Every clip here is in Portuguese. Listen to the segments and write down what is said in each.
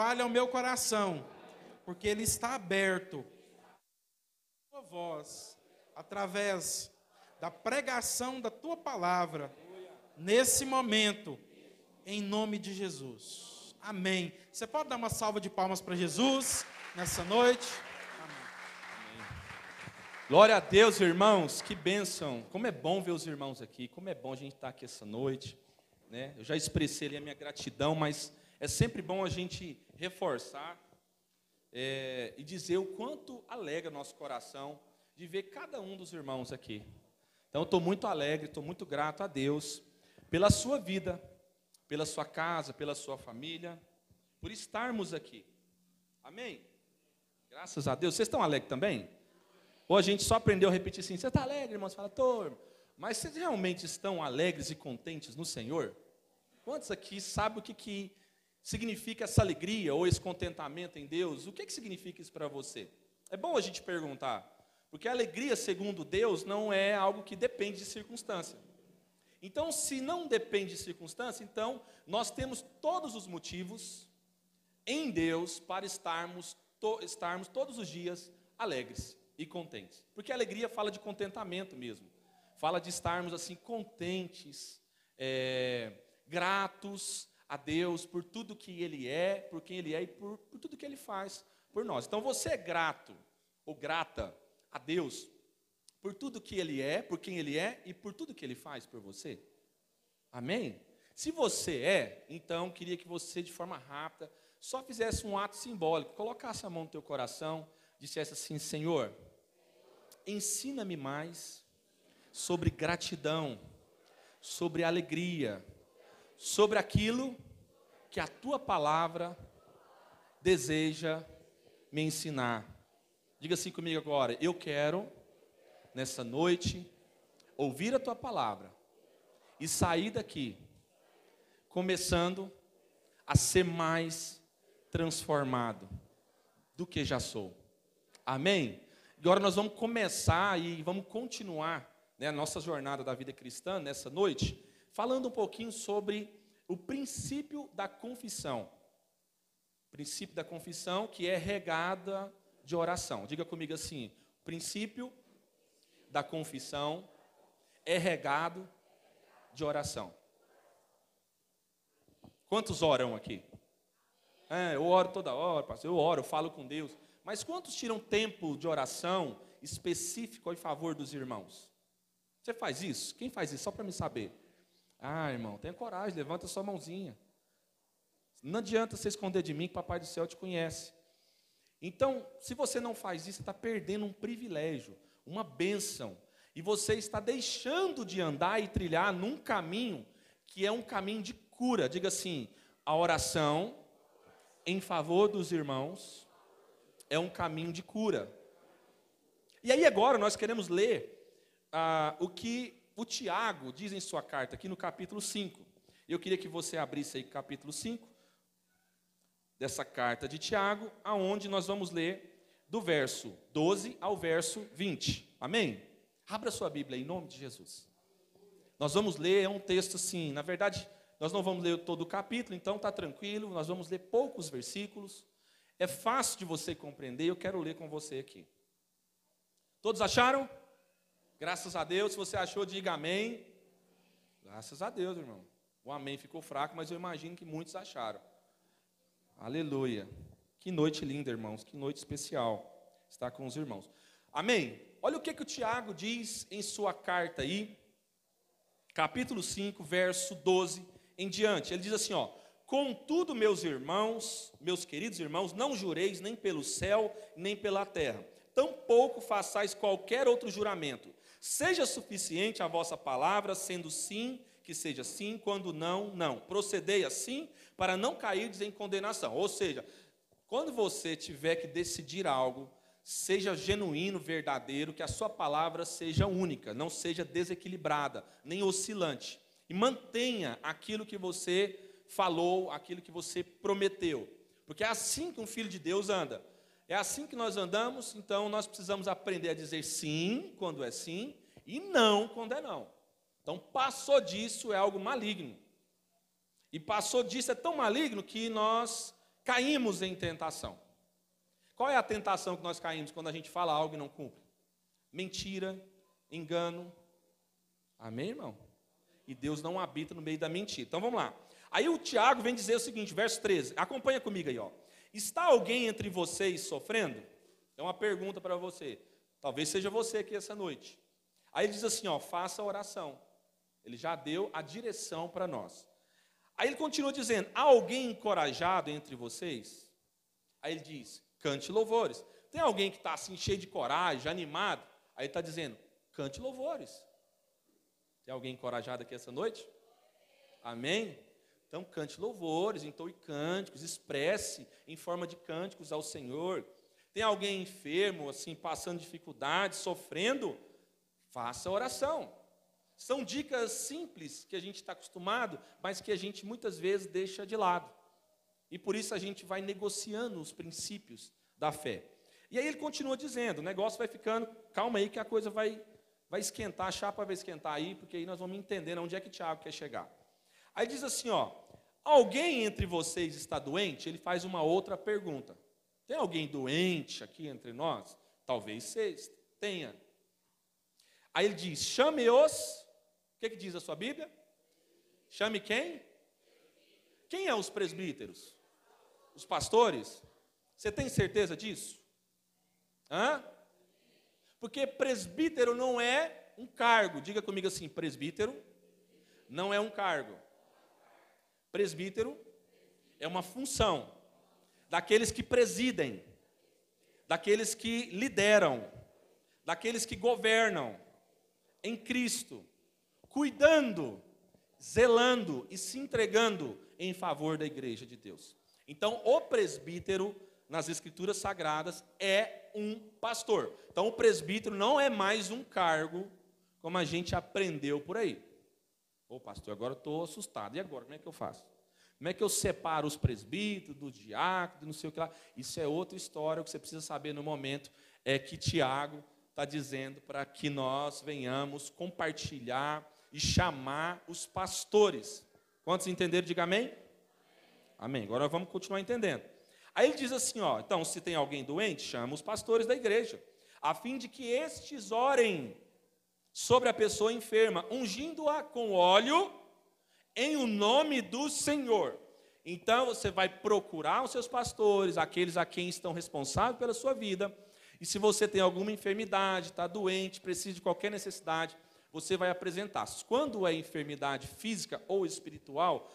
fale ao meu coração, porque ele está aberto. Tua voz, através da pregação da tua palavra, nesse momento, em nome de Jesus. Amém. Você pode dar uma salva de palmas para Jesus nessa noite? Glória a Deus, irmãos, que bênção. Como é bom ver os irmãos aqui, como é bom a gente estar aqui essa noite. Né? Eu já expressei ali a minha gratidão, mas é sempre bom a gente reforçar é, e dizer o quanto alegra nosso coração de ver cada um dos irmãos aqui. Então, estou muito alegre, estou muito grato a Deus pela sua vida, pela sua casa, pela sua família, por estarmos aqui. Amém? Graças a Deus. Vocês estão alegres também? Ou a gente só aprendeu a repetir assim: você está alegre, irmão? Você fala, estou. Mas vocês realmente estão alegres e contentes no Senhor? Quantos aqui sabem o que, que significa essa alegria ou esse contentamento em Deus? O que, que significa isso para você? É bom a gente perguntar, porque a alegria, segundo Deus, não é algo que depende de circunstância. Então, se não depende de circunstância, então nós temos todos os motivos em Deus para estarmos, to, estarmos todos os dias alegres e contentes. Porque a alegria fala de contentamento mesmo. Fala de estarmos assim contentes, é, gratos a Deus por tudo que Ele é, por quem Ele é e por, por tudo que Ele faz por nós. Então você é grato ou grata a Deus por tudo que Ele é, por quem Ele é e por tudo que Ele faz por você? Amém? Se você é, então queria que você, de forma rápida, só fizesse um ato simbólico, colocasse a mão no teu coração, dissesse assim: Senhor, ensina-me mais sobre gratidão, sobre alegria, sobre aquilo que a tua palavra deseja me ensinar. Diga assim comigo agora: eu quero, nessa noite, ouvir a tua palavra e sair daqui, começando a ser mais transformado do que já sou. Amém? Agora nós vamos começar e vamos continuar né, a nossa jornada da vida cristã nessa noite, falando um pouquinho sobre o princípio da confissão. O princípio da confissão que é regada de oração. Diga comigo assim: o princípio da confissão é regado de oração. Quantos oram aqui? É, eu oro toda hora, pastor. Eu oro, eu falo com Deus. Mas quantos tiram tempo de oração específico em favor dos irmãos? Você faz isso? Quem faz isso? Só para me saber. Ah, irmão, tenha coragem, levanta sua mãozinha. Não adianta você esconder de mim que Papai do Céu te conhece. Então, se você não faz isso, você está perdendo um privilégio, uma bênção. E você está deixando de andar e trilhar num caminho que é um caminho de cura. Diga assim: a oração em favor dos irmãos é um caminho de cura. E aí agora nós queremos ler ah, o que o Tiago diz em sua carta, aqui no capítulo 5. Eu queria que você abrisse aí capítulo 5 dessa carta de Tiago, aonde nós vamos ler do verso 12 ao verso 20. Amém? Abra sua Bíblia em nome de Jesus. Nós vamos ler, é um texto assim, na verdade, nós não vamos ler todo o capítulo, então está tranquilo, nós vamos ler poucos versículos. É fácil de você compreender, eu quero ler com você aqui. Todos acharam? Graças a Deus, se você achou, diga amém. Graças a Deus, irmão. O amém ficou fraco, mas eu imagino que muitos acharam. Aleluia. Que noite linda, irmãos. Que noite especial estar com os irmãos. Amém. Olha o que, que o Tiago diz em sua carta aí, capítulo 5, verso 12 em diante. Ele diz assim, ó: Contudo, meus irmãos, meus queridos irmãos, não jureis nem pelo céu, nem pela terra. Tampouco façais qualquer outro juramento. Seja suficiente a vossa palavra, sendo sim, que seja sim, quando não, não. Procedei assim, para não cairdes em condenação. Ou seja, quando você tiver que decidir algo, seja genuíno, verdadeiro, que a sua palavra seja única, não seja desequilibrada, nem oscilante. E mantenha aquilo que você falou, aquilo que você prometeu. Porque é assim que um filho de Deus anda. É assim que nós andamos, então nós precisamos aprender a dizer sim quando é sim e não quando é não. Então, passou disso é algo maligno. E passou disso é tão maligno que nós caímos em tentação. Qual é a tentação que nós caímos quando a gente fala algo e não cumpre? Mentira, engano. Amém, irmão? E Deus não habita no meio da mentira. Então vamos lá. Aí o Tiago vem dizer o seguinte, verso 13. Acompanha comigo aí, ó. Está alguém entre vocês sofrendo? É uma pergunta para você. Talvez seja você aqui essa noite. Aí ele diz assim, ó, faça a oração. Ele já deu a direção para nós. Aí ele continua dizendo: há alguém encorajado entre vocês? Aí ele diz: cante louvores. Tem alguém que está assim, cheio de coragem, animado? Aí ele está dizendo: cante louvores. Tem alguém encorajado aqui essa noite? Amém? Então, cante louvores, entoe cânticos, expresse em forma de cânticos ao Senhor. Tem alguém enfermo, assim, passando dificuldades, sofrendo? Faça oração. São dicas simples que a gente está acostumado, mas que a gente muitas vezes deixa de lado. E por isso a gente vai negociando os princípios da fé. E aí ele continua dizendo: o negócio vai ficando, calma aí que a coisa vai, vai esquentar, a chapa vai esquentar aí, porque aí nós vamos entender onde é que Tiago quer chegar. Aí diz assim: ó, alguém entre vocês está doente? Ele faz uma outra pergunta. Tem alguém doente aqui entre nós? Talvez seja, tenha. Aí ele diz: chame-os. O que, que diz a sua Bíblia? Chame quem? Quem é os presbíteros? Os pastores? Você tem certeza disso? Hã? Porque presbítero não é um cargo. Diga comigo assim: presbítero não é um cargo. Presbítero é uma função daqueles que presidem, daqueles que lideram, daqueles que governam em Cristo, cuidando, zelando e se entregando em favor da igreja de Deus. Então, o presbítero, nas escrituras sagradas, é um pastor. Então, o presbítero não é mais um cargo, como a gente aprendeu por aí. Ô, pastor, agora estou assustado. E agora, como é que eu faço? Como é que eu separo os presbíteros, do diácono, não sei o que lá? Isso é outra história, o que você precisa saber no momento é que Tiago está dizendo para que nós venhamos compartilhar e chamar os pastores. Quantos entenderam? Diga amém. Amém. Agora vamos continuar entendendo. Aí ele diz assim, ó, então se tem alguém doente, chama os pastores da igreja, a fim de que estes orem sobre a pessoa enferma, ungindo-a com óleo em o nome do Senhor. Então você vai procurar os seus pastores, aqueles a quem estão responsáveis pela sua vida, e se você tem alguma enfermidade, está doente, precisa de qualquer necessidade, você vai apresentar. Quando é enfermidade física ou espiritual,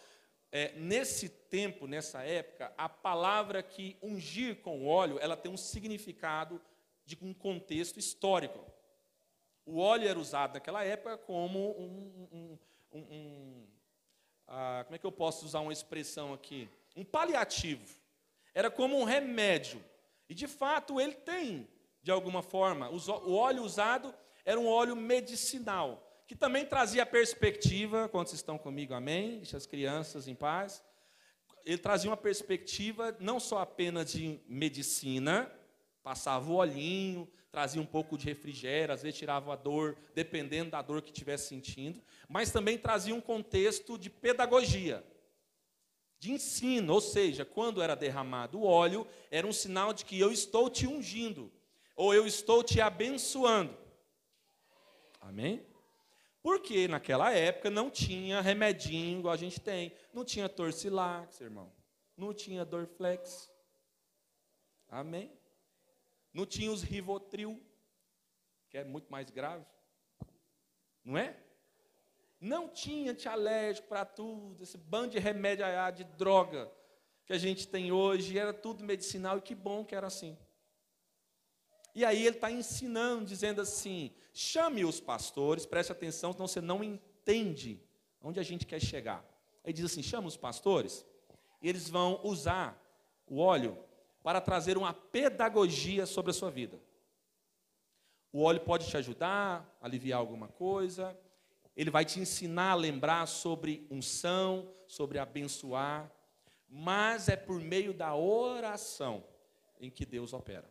é, nesse tempo, nessa época, a palavra que ungir com óleo, ela tem um significado de um contexto histórico. O óleo era usado naquela época como um, um, um, um ah, como é que eu posso usar uma expressão aqui? Um paliativo. Era como um remédio. E de fato ele tem, de alguma forma, o óleo usado era um óleo medicinal que também trazia perspectiva, quando vocês estão comigo, amém? Deixa as crianças em paz. Ele trazia uma perspectiva não só apenas de medicina, passava o olhinho, trazia um pouco de refrigério, às vezes tirava a dor, dependendo da dor que estivesse sentindo, mas também trazia um contexto de pedagogia, de ensino, ou seja, quando era derramado o óleo, era um sinal de que eu estou te ungindo, ou eu estou te abençoando. Amém? Porque naquela época não tinha remedinho igual a gente tem. Não tinha Torcilax, irmão. Não tinha Dorflex. Amém? Não tinha os Rivotril, que é muito mais grave. Não é? Não tinha antialérgico para tudo, esse bando de remédio de droga que a gente tem hoje, era tudo medicinal e que bom que era assim. E aí ele está ensinando, dizendo assim: chame os pastores, preste atenção, senão você não entende onde a gente quer chegar. Aí diz assim: chama os pastores, e eles vão usar o óleo para trazer uma pedagogia sobre a sua vida. O óleo pode te ajudar, aliviar alguma coisa, ele vai te ensinar a lembrar sobre unção, sobre abençoar, mas é por meio da oração em que Deus opera.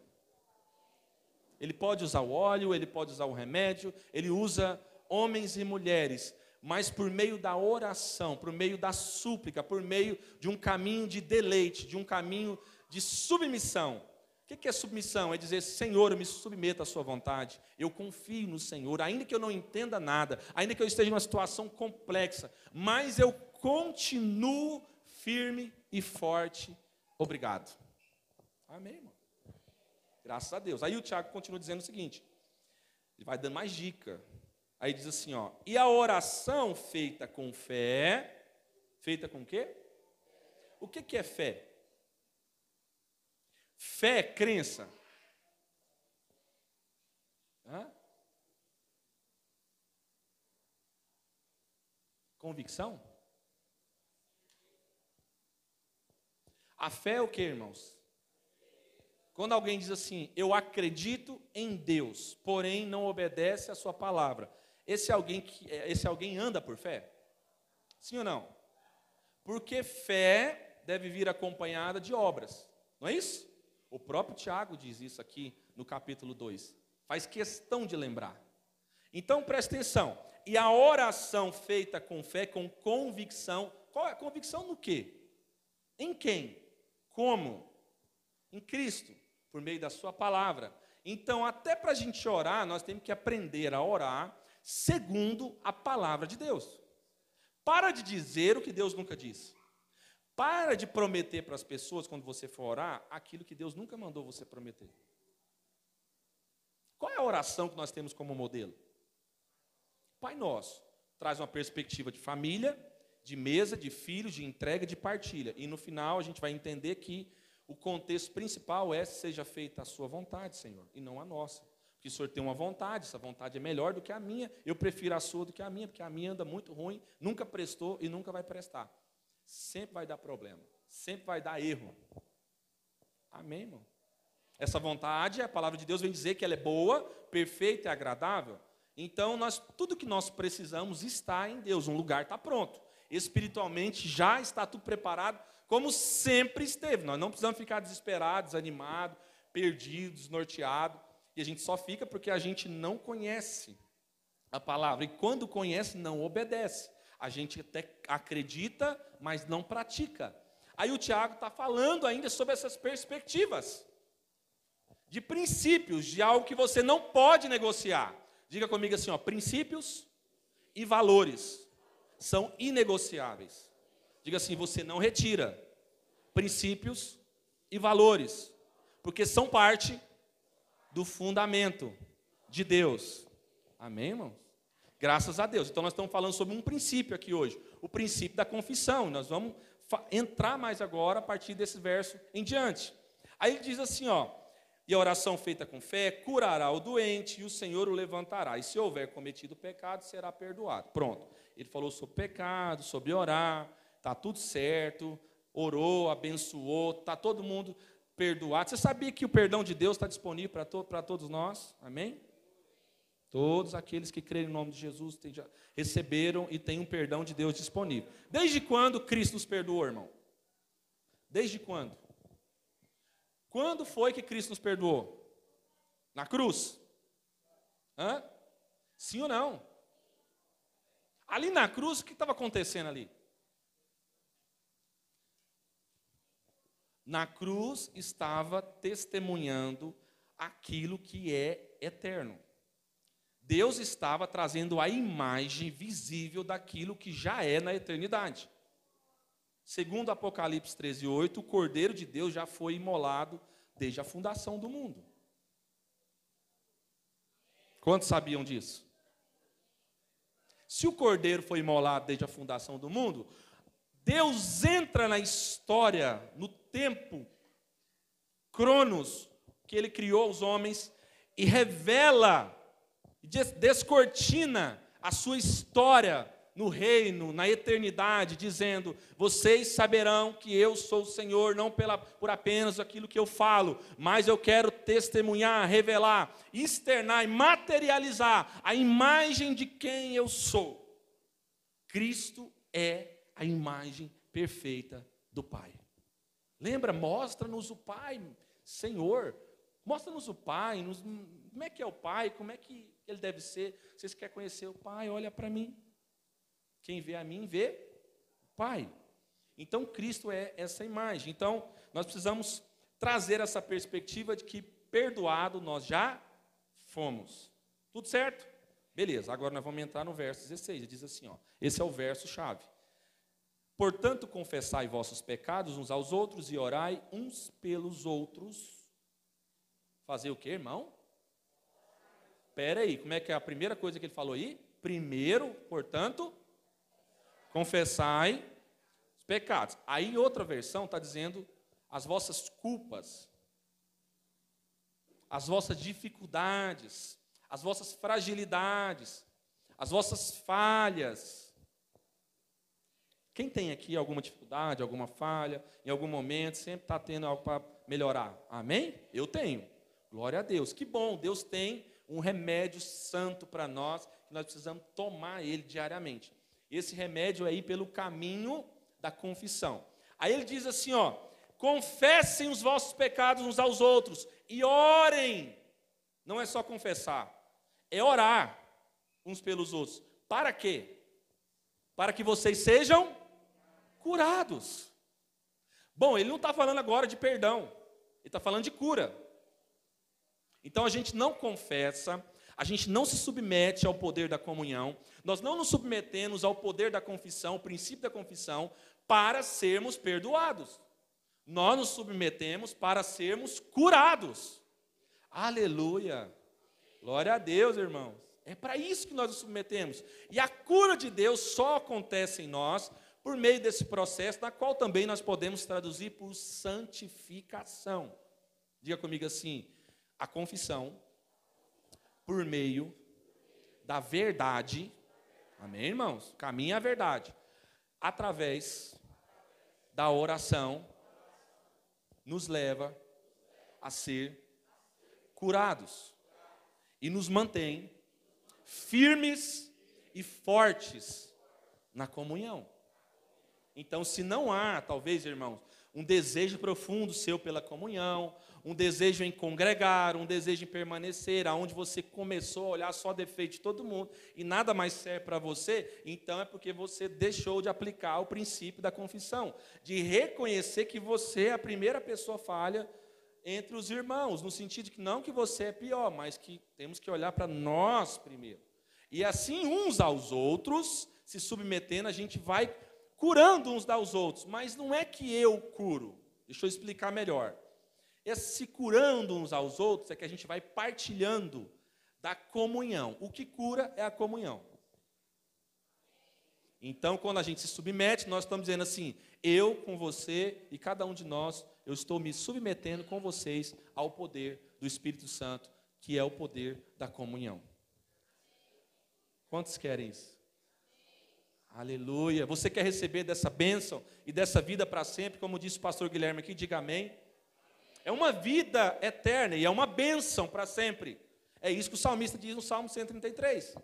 Ele pode usar o óleo, ele pode usar o remédio, ele usa homens e mulheres, mas por meio da oração, por meio da súplica, por meio de um caminho de deleite, de um caminho de submissão. O que é submissão? É dizer, Senhor, eu me submeto à Sua vontade, eu confio no Senhor, ainda que eu não entenda nada, ainda que eu esteja em uma situação complexa, mas eu continuo firme e forte. Obrigado. Amém, irmão. Graças a Deus. Aí o Tiago continua dizendo o seguinte: ele vai dando mais dica. Aí diz assim, ó, e a oração feita com fé, feita com quê? O que, que é fé? Fé é crença. Hã? Convicção? A fé é o que, irmãos? Quando alguém diz assim, eu acredito em Deus, porém não obedece a sua palavra, esse alguém que esse alguém anda por fé? Sim ou não? Porque fé deve vir acompanhada de obras. Não é isso? O próprio Tiago diz isso aqui no capítulo 2. Faz questão de lembrar. Então preste atenção. E a oração feita com fé, com convicção, qual é a convicção no quê? Em quem? Como? Em Cristo, por meio da Sua palavra. Então, até para a gente orar, nós temos que aprender a orar segundo a palavra de Deus. Para de dizer o que Deus nunca disse. Para de prometer para as pessoas, quando você for orar, aquilo que Deus nunca mandou você prometer. Qual é a oração que nós temos como modelo? Pai Nosso traz uma perspectiva de família, de mesa, de filhos, de entrega, de partilha. E no final a gente vai entender que o contexto principal é seja feita a sua vontade, Senhor, e não a nossa. Porque o Senhor tem uma vontade, essa vontade é melhor do que a minha. Eu prefiro a sua do que a minha, porque a minha anda muito ruim, nunca prestou e nunca vai prestar. Sempre vai dar problema, sempre vai dar erro. Amém, irmão? Essa vontade, a palavra de Deus vem dizer que ela é boa, perfeita e agradável. Então, nós, tudo que nós precisamos está em Deus, um lugar está pronto. Espiritualmente já está tudo preparado, como sempre esteve. Nós não precisamos ficar desesperados, desanimados, perdidos, norteados. E a gente só fica porque a gente não conhece a palavra. E quando conhece, não obedece. A gente até acredita, mas não pratica. Aí o Tiago está falando ainda sobre essas perspectivas, de princípios, de algo que você não pode negociar. Diga comigo assim: ó, princípios e valores são inegociáveis. Diga assim: você não retira princípios e valores, porque são parte do fundamento de Deus. Amém, irmãos? Graças a Deus. Então, nós estamos falando sobre um princípio aqui hoje, o princípio da confissão. Nós vamos entrar mais agora a partir desse verso em diante. Aí ele diz assim, ó, e a oração feita com fé curará o doente e o Senhor o levantará. E se houver cometido pecado, será perdoado. Pronto. Ele falou sobre pecado, sobre orar, tá tudo certo, orou, abençoou, tá todo mundo perdoado. Você sabia que o perdão de Deus está disponível para to todos nós? Amém? Todos aqueles que creem no nome de Jesus tem, receberam e têm um perdão de Deus disponível. Desde quando Cristo nos perdoou, irmão? Desde quando? Quando foi que Cristo nos perdoou? Na cruz? Hã? Sim ou não? Ali na cruz, o que estava acontecendo ali? Na cruz estava testemunhando aquilo que é eterno. Deus estava trazendo a imagem visível daquilo que já é na eternidade. Segundo Apocalipse 13, 8, o Cordeiro de Deus já foi imolado desde a fundação do mundo. Quantos sabiam disso? Se o Cordeiro foi imolado desde a fundação do mundo, Deus entra na história, no tempo, Cronos, que ele criou os homens, e revela descortina a sua história no reino, na eternidade, dizendo: Vocês saberão que eu sou o Senhor, não pela, por apenas aquilo que eu falo, mas eu quero testemunhar, revelar, externar e materializar a imagem de quem eu sou. Cristo é a imagem perfeita do Pai. Lembra? Mostra-nos o Pai, Senhor. Mostra-nos o Pai, nos, como é que é o Pai, como é que ele deve ser. Vocês querem conhecer o Pai? Olha para mim. Quem vê a mim vê o Pai. Então Cristo é essa imagem. Então nós precisamos trazer essa perspectiva de que perdoado nós já fomos. Tudo certo? Beleza, agora nós vamos entrar no verso 16. Ele diz assim: ó, esse é o verso chave. Portanto, confessai vossos pecados uns aos outros e orai uns pelos outros. Fazer o que, irmão? Espera aí, como é que é a primeira coisa que ele falou aí? Primeiro, portanto, confessai os pecados. Aí, outra versão está dizendo as vossas culpas, as vossas dificuldades, as vossas fragilidades, as vossas falhas. Quem tem aqui alguma dificuldade, alguma falha, em algum momento, sempre está tendo algo para melhorar? Amém? Eu tenho. Glória a Deus. Que bom, Deus tem um remédio santo para nós, que nós precisamos tomar ele diariamente. Esse remédio é ir pelo caminho da confissão. Aí ele diz assim, ó: confessem os vossos pecados uns aos outros e orem. Não é só confessar, é orar uns pelos outros. Para quê? Para que vocês sejam curados. Bom, ele não está falando agora de perdão, ele está falando de cura. Então a gente não confessa, a gente não se submete ao poder da comunhão, nós não nos submetemos ao poder da confissão, o princípio da confissão, para sermos perdoados. Nós nos submetemos para sermos curados. Aleluia! Glória a Deus, irmãos. É para isso que nós nos submetemos. E a cura de Deus só acontece em nós por meio desse processo, na qual também nós podemos traduzir por santificação. Diga comigo assim: a confissão por meio da verdade. Amém, irmãos? Caminha a verdade. Através da oração nos leva a ser curados e nos mantém firmes e fortes na comunhão. Então, se não há, talvez, irmãos, um desejo profundo seu pela comunhão, um desejo em congregar, um desejo em permanecer, aonde você começou a olhar só defeito de todo mundo e nada mais serve para você, então é porque você deixou de aplicar o princípio da confissão, de reconhecer que você é a primeira pessoa falha entre os irmãos, no sentido de que não que você é pior, mas que temos que olhar para nós primeiro. E assim, uns aos outros, se submetendo, a gente vai curando uns aos outros. Mas não é que eu curo. Deixa eu explicar melhor. Esse se curando uns aos outros é que a gente vai partilhando da comunhão. O que cura é a comunhão. Então, quando a gente se submete, nós estamos dizendo assim: eu com você e cada um de nós, eu estou me submetendo com vocês ao poder do Espírito Santo, que é o poder da comunhão. Quantos querem isso? Aleluia. Você quer receber dessa bênção e dessa vida para sempre, como disse o pastor Guilherme aqui, diga amém. É uma vida eterna e é uma bênção para sempre. É isso que o salmista diz no Salmo 133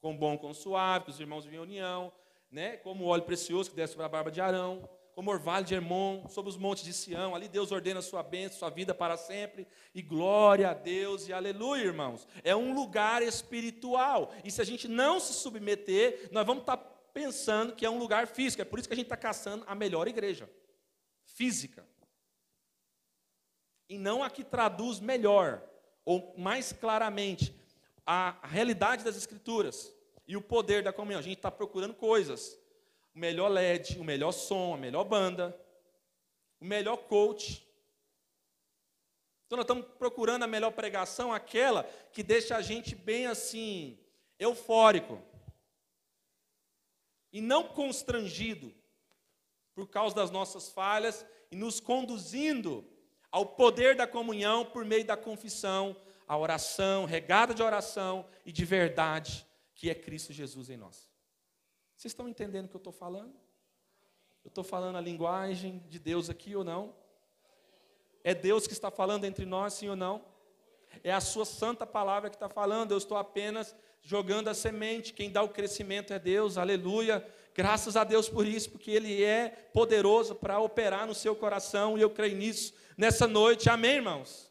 com bom, com suave, que os irmãos em união, né? como óleo precioso que desce sobre a barba de Arão, como orvalho de Hermon, sobre os montes de Sião, ali Deus ordena a sua bênção, sua vida para sempre, e glória a Deus e aleluia, irmãos. É um lugar espiritual, e se a gente não se submeter, nós vamos estar pensando que é um lugar físico, é por isso que a gente está caçando a melhor igreja, física. E não a que traduz melhor, ou mais claramente, a realidade das Escrituras e o poder da comunhão. A gente está procurando coisas. O melhor LED, o melhor som, a melhor banda, o melhor coach. Então nós estamos procurando a melhor pregação, aquela que deixa a gente bem assim, eufórico. E não constrangido por causa das nossas falhas e nos conduzindo ao poder da comunhão por meio da confissão, a oração, regada de oração e de verdade, que é Cristo Jesus em nós. Vocês estão entendendo o que eu estou falando? Eu estou falando a linguagem de Deus aqui ou não? É Deus que está falando entre nós, sim ou não? É a sua santa palavra que está falando, eu estou apenas jogando a semente, quem dá o crescimento é Deus, aleluia. Graças a Deus por isso, porque Ele é poderoso para operar no seu coração, e eu creio nisso nessa noite, amém, irmãos?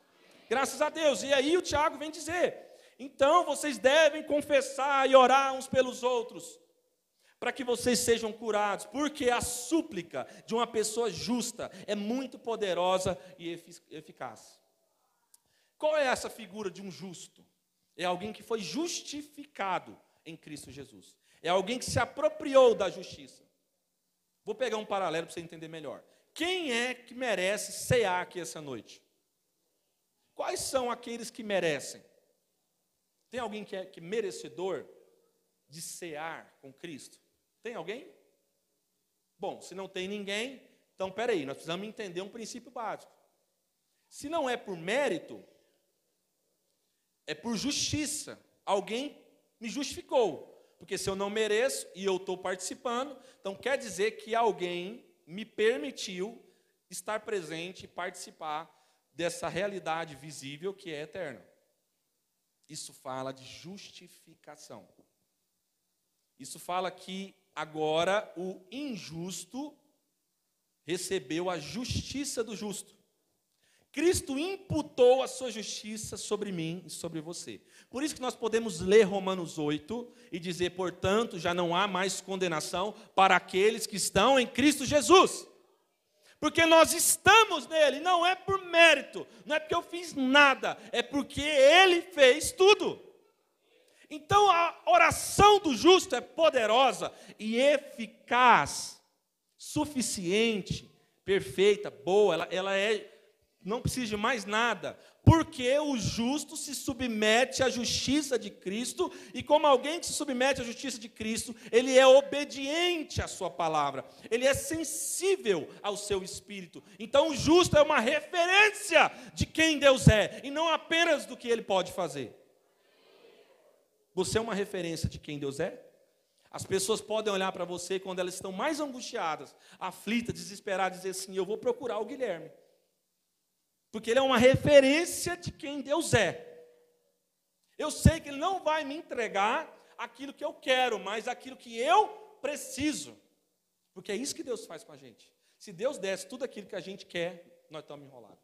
Graças a Deus. E aí o Tiago vem dizer: então vocês devem confessar e orar uns pelos outros, para que vocês sejam curados, porque a súplica de uma pessoa justa é muito poderosa e eficaz. Qual é essa figura de um justo? É alguém que foi justificado em Cristo Jesus. É alguém que se apropriou da justiça. Vou pegar um paralelo para você entender melhor. Quem é que merece cear aqui essa noite? Quais são aqueles que merecem? Tem alguém que é que merecedor de cear com Cristo? Tem alguém? Bom, se não tem ninguém, então peraí, nós precisamos entender um princípio básico. Se não é por mérito, é por justiça. Alguém me justificou. Porque se eu não mereço e eu estou participando, então quer dizer que alguém me permitiu estar presente e participar dessa realidade visível que é eterna. Isso fala de justificação. Isso fala que agora o injusto recebeu a justiça do justo. Cristo imputou a sua justiça sobre mim e sobre você. Por isso que nós podemos ler Romanos 8 e dizer, portanto, já não há mais condenação para aqueles que estão em Cristo Jesus. Porque nós estamos nele, não é por mérito, não é porque eu fiz nada, é porque ele fez tudo. Então a oração do justo é poderosa e eficaz, suficiente, perfeita, boa, ela, ela é, não precisa de mais nada, porque o justo se submete à justiça de Cristo, e como alguém que se submete à justiça de Cristo, ele é obediente à sua palavra, ele é sensível ao seu espírito. Então o justo é uma referência de quem Deus é, e não apenas do que ele pode fazer. Você é uma referência de quem Deus é? As pessoas podem olhar para você quando elas estão mais angustiadas, aflitas, desesperadas, e dizer assim: Eu vou procurar o Guilherme. Porque ele é uma referência de quem Deus é. Eu sei que ele não vai me entregar aquilo que eu quero, mas aquilo que eu preciso. Porque é isso que Deus faz com a gente. Se Deus desse tudo aquilo que a gente quer, nós estamos enrolados.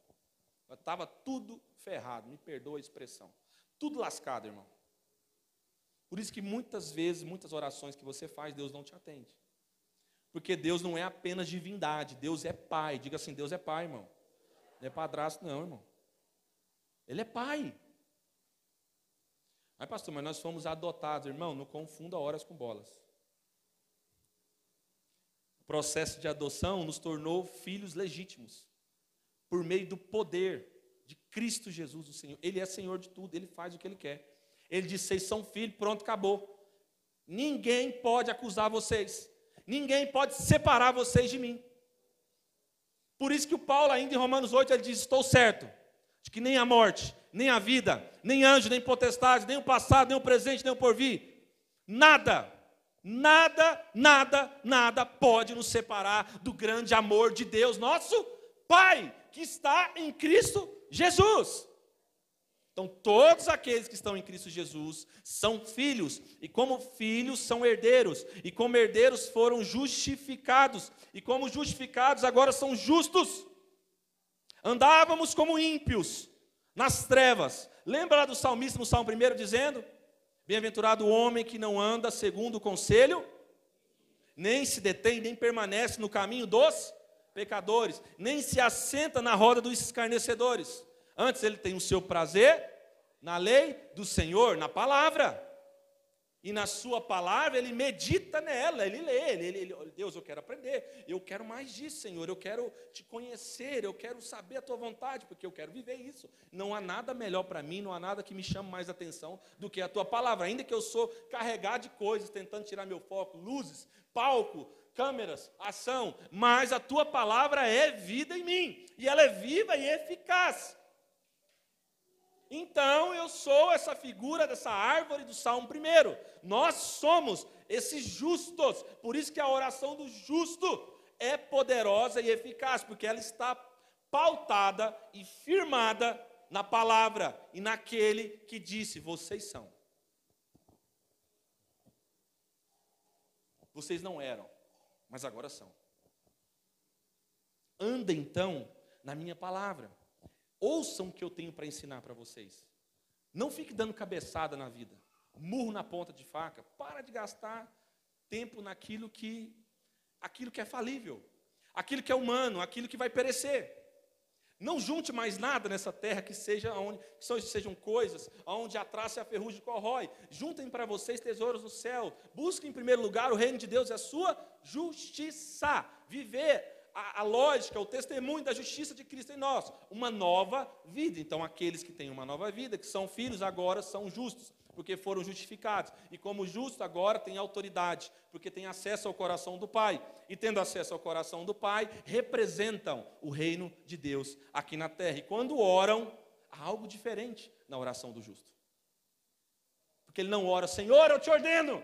Nós estava tudo ferrado, me perdoa a expressão. Tudo lascado, irmão. Por isso que muitas vezes, muitas orações que você faz, Deus não te atende. Porque Deus não é apenas divindade, Deus é pai. Diga assim: Deus é pai, irmão. Não é padrasto, não, irmão. Ele é pai. Aí, pastor, mas nós fomos adotados, irmão. Não confunda horas com bolas. O processo de adoção nos tornou filhos legítimos, por meio do poder de Cristo Jesus, o Senhor. Ele é Senhor de tudo, ele faz o que ele quer. Ele disse: vocês são filhos, pronto, acabou. Ninguém pode acusar vocês. Ninguém pode separar vocês de mim. Por isso que o Paulo, ainda em Romanos 8, ele diz: Estou certo, de que nem a morte, nem a vida, nem anjo, nem potestade, nem o passado, nem o presente, nem o porvir, nada, nada, nada, nada pode nos separar do grande amor de Deus, nosso Pai, que está em Cristo Jesus. Então, todos aqueles que estão em Cristo Jesus são filhos, e como filhos são herdeiros, e como herdeiros foram justificados, e como justificados agora são justos. Andávamos como ímpios nas trevas. Lembra lá do salmista no Salmo 1 dizendo: Bem-aventurado o homem que não anda segundo o conselho, nem se detém, nem permanece no caminho dos pecadores, nem se assenta na roda dos escarnecedores Antes ele tem o seu prazer na lei do Senhor, na palavra. E na sua palavra ele medita nela, ele lê, ele, ele, ele, Deus, eu quero aprender, eu quero mais disso, Senhor, eu quero te conhecer, eu quero saber a tua vontade, porque eu quero viver isso. Não há nada melhor para mim, não há nada que me chame mais atenção do que a tua palavra, ainda que eu sou carregado de coisas, tentando tirar meu foco, luzes, palco, câmeras, ação, mas a tua palavra é vida em mim, e ela é viva e eficaz. Então eu sou essa figura dessa árvore do Salmo primeiro. Nós somos esses justos. Por isso que a oração do justo é poderosa e eficaz, porque ela está pautada e firmada na palavra e naquele que disse: Vocês são. Vocês não eram, mas agora são. Anda então na minha palavra. Ouçam o que eu tenho para ensinar para vocês. Não fique dando cabeçada na vida, murro na ponta de faca. Para de gastar tempo naquilo que aquilo que é falível, aquilo que é humano, aquilo que vai perecer. Não junte mais nada nessa terra que seja onde que sejam coisas onde a traça e a ferrugem corrói. Juntem para vocês tesouros no céu. Busquem em primeiro lugar o reino de Deus e a sua justiça. Viver a, a, lógica, o testemunho da justiça de Cristo em nós, uma nova vida. Então, aqueles que têm uma nova vida, que são filhos, agora são justos porque foram justificados. E como justo agora tem autoridade, porque tem acesso ao coração do Pai. E tendo acesso ao coração do Pai, representam o reino de Deus aqui na terra. E quando oram, há algo diferente na oração do justo. Porque ele não ora, Senhor, eu te ordeno,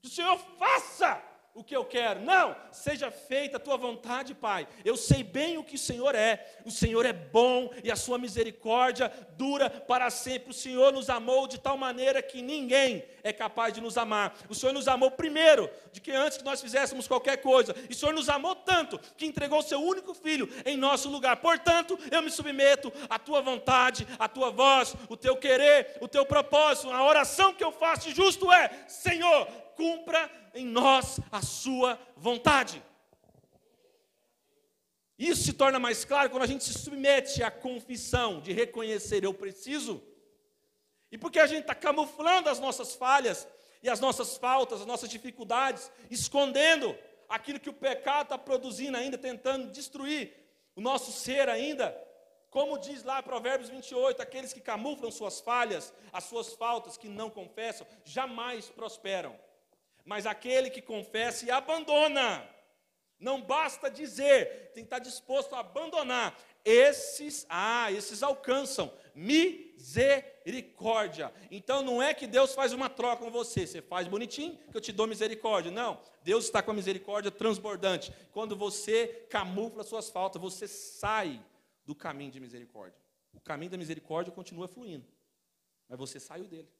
que o Senhor faça o que eu quero. Não, seja feita a tua vontade, Pai. Eu sei bem o que o Senhor é. O Senhor é bom e a sua misericórdia dura para sempre. O Senhor nos amou de tal maneira que ninguém é capaz de nos amar. O Senhor nos amou primeiro, de que antes que nós fizéssemos qualquer coisa. E o Senhor nos amou tanto que entregou o seu único filho em nosso lugar. Portanto, eu me submeto à tua vontade, à tua voz, o teu querer, o teu propósito. A oração que eu faço justo é: Senhor, cumpra em nós a sua vontade. Isso se torna mais claro quando a gente se submete à confissão de reconhecer eu preciso. E porque a gente está camuflando as nossas falhas e as nossas faltas, as nossas dificuldades, escondendo aquilo que o pecado está produzindo ainda, tentando destruir o nosso ser ainda. Como diz lá Provérbios 28, aqueles que camuflam suas falhas, as suas faltas, que não confessam, jamais prosperam mas aquele que confessa e abandona. Não basta dizer, tem que estar disposto a abandonar. Esses, ah, esses alcançam misericórdia. Então não é que Deus faz uma troca com você, você faz bonitinho que eu te dou misericórdia. Não, Deus está com a misericórdia transbordante. Quando você camufla suas faltas, você sai do caminho de misericórdia. O caminho da misericórdia continua fluindo, mas você saiu dele.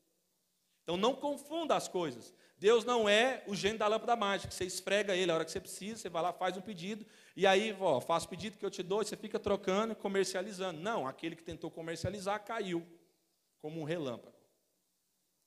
Então não confunda as coisas. Deus não é o gênio da lâmpada mágica, você esfrega ele a hora que você precisa, você vai lá, faz um pedido, e aí, ó, faço o pedido que eu te dou, e você fica trocando e comercializando. Não, aquele que tentou comercializar caiu como um relâmpago.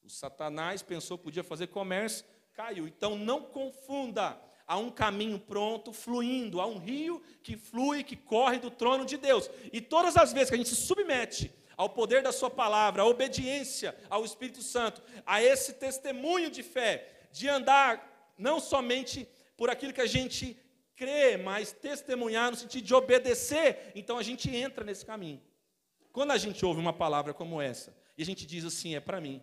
O Satanás pensou que podia fazer comércio, caiu. Então não confunda. Há um caminho pronto, fluindo, há um rio que flui, que corre do trono de Deus. E todas as vezes que a gente se submete ao poder da Sua palavra, à obediência ao Espírito Santo, a esse testemunho de fé, de andar não somente por aquilo que a gente crê, mas testemunhar no sentido de obedecer, então a gente entra nesse caminho. Quando a gente ouve uma palavra como essa, e a gente diz assim, é para mim.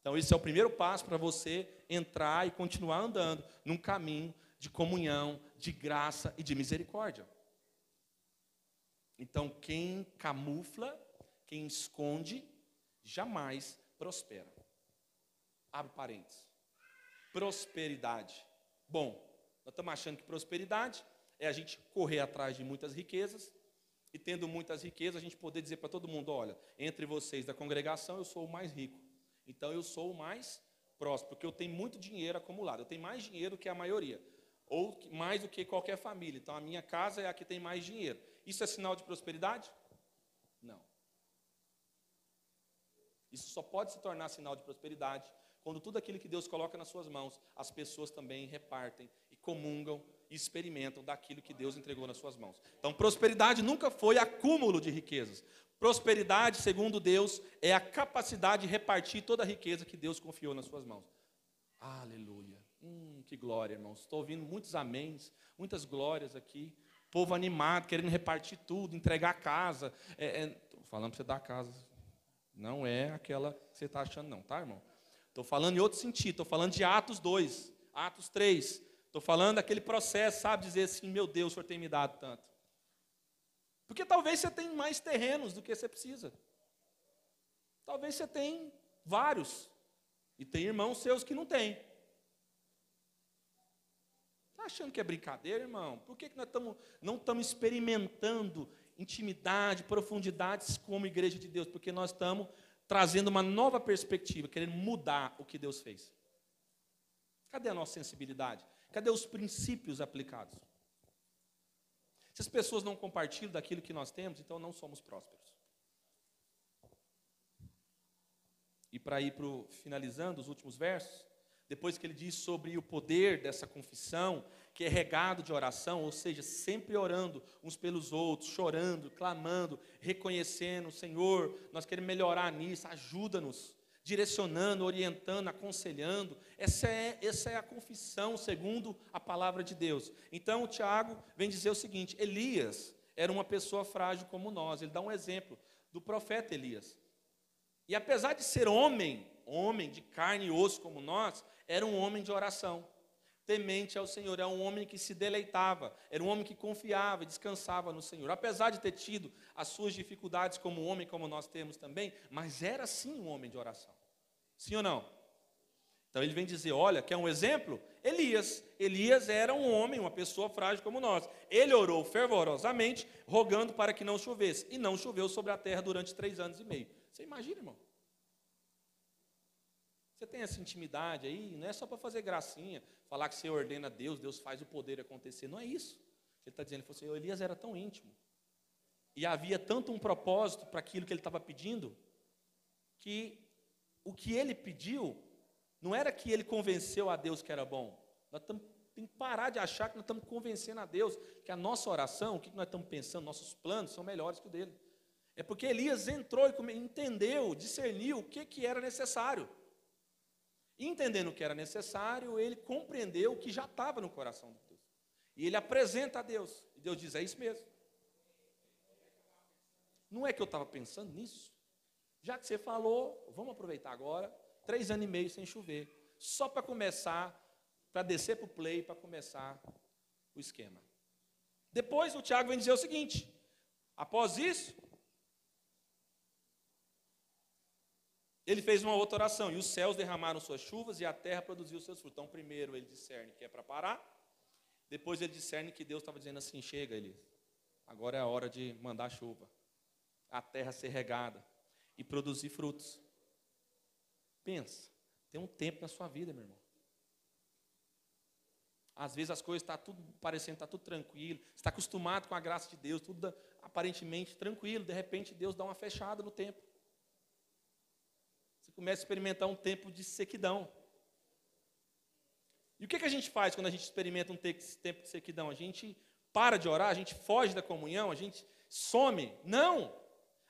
Então, esse é o primeiro passo para você entrar e continuar andando num caminho de comunhão, de graça e de misericórdia. Então, quem camufla quem esconde jamais prospera. Abre parênteses. Prosperidade. Bom, nós estamos achando que prosperidade é a gente correr atrás de muitas riquezas e tendo muitas riquezas a gente poder dizer para todo mundo, olha, entre vocês da congregação eu sou o mais rico. Então eu sou o mais próspero, porque eu tenho muito dinheiro acumulado. Eu tenho mais dinheiro que a maioria, ou mais do que qualquer família. Então a minha casa é a que tem mais dinheiro. Isso é sinal de prosperidade? Não. Isso só pode se tornar sinal de prosperidade quando tudo aquilo que Deus coloca nas suas mãos, as pessoas também repartem e comungam e experimentam daquilo que Deus entregou nas suas mãos. Então, prosperidade nunca foi acúmulo de riquezas. Prosperidade, segundo Deus, é a capacidade de repartir toda a riqueza que Deus confiou nas suas mãos. Aleluia. Hum, que glória, irmãos. Estou ouvindo muitos améns, muitas glórias aqui. Povo animado, querendo repartir tudo, entregar a casa. É, é, falando para você dar a casa não é aquela que você está achando, não, tá, irmão? Estou falando em outro sentido, estou falando de Atos 2, Atos 3. Estou falando daquele processo, sabe, dizer assim, meu Deus, o Senhor tem me dado tanto. Porque talvez você tenha mais terrenos do que você precisa. Talvez você tenha vários. E tem irmãos seus que não têm. Está achando que é brincadeira, irmão? Por que, que nós tamo, não estamos experimentando intimidade, profundidades como igreja de Deus, porque nós estamos trazendo uma nova perspectiva, querendo mudar o que Deus fez. Cadê a nossa sensibilidade? Cadê os princípios aplicados? Se as pessoas não compartilham daquilo que nós temos, então não somos prósperos. E para ir para finalizando os últimos versos, depois que ele diz sobre o poder dessa confissão, que é regado de oração, ou seja, sempre orando uns pelos outros, chorando, clamando, reconhecendo, Senhor, nós queremos melhorar nisso, ajuda-nos, direcionando, orientando, aconselhando. Essa é, essa é a confissão segundo a palavra de Deus. Então, o Tiago vem dizer o seguinte: Elias era uma pessoa frágil como nós. Ele dá um exemplo do profeta Elias. E apesar de ser homem, homem de carne e osso como nós, era um homem de oração, temente ao Senhor, era um homem que se deleitava, era um homem que confiava e descansava no Senhor. Apesar de ter tido as suas dificuldades como homem, como nós temos também, mas era sim um homem de oração. Sim ou não? Então ele vem dizer: olha, quer um exemplo? Elias. Elias era um homem, uma pessoa frágil como nós. Ele orou fervorosamente, rogando para que não chovesse. E não choveu sobre a terra durante três anos e meio. Você imagina, irmão? Você tem essa intimidade aí, não é só para fazer gracinha, falar que você ordena Deus, Deus faz o poder acontecer. Não é isso. Ele está dizendo, ele falou assim, Elias era tão íntimo. E havia tanto um propósito para aquilo que ele estava pedindo, que o que ele pediu não era que ele convenceu a Deus que era bom. Nós temos tem que parar de achar que nós estamos convencendo a Deus que a nossa oração, o que nós estamos pensando, nossos planos são melhores que o dele. É porque Elias entrou e entendeu, discerniu o que, que era necessário. Entendendo o que era necessário, ele compreendeu o que já estava no coração de Deus. E ele apresenta a Deus. E Deus diz: É isso mesmo. Não é que eu estava pensando nisso? Já que você falou, vamos aproveitar agora, três anos e meio sem chover, só para começar, para descer para o play, para começar o esquema. Depois o Tiago vem dizer o seguinte: após isso, Ele fez uma outra oração, e os céus derramaram suas chuvas e a terra produziu seus frutos. Então, primeiro ele discerne que é para parar, depois ele discerne que Deus estava dizendo assim: chega, ele, agora é a hora de mandar chuva, a terra ser regada e produzir frutos. Pensa, tem um tempo na sua vida, meu irmão. Às vezes as coisas estão tá tudo parecendo, está tudo tranquilo, está acostumado com a graça de Deus, tudo aparentemente tranquilo, de repente Deus dá uma fechada no tempo começa a experimentar um tempo de sequidão. E o que, que a gente faz quando a gente experimenta um tempo de sequidão? A gente para de orar, a gente foge da comunhão, a gente some. Não!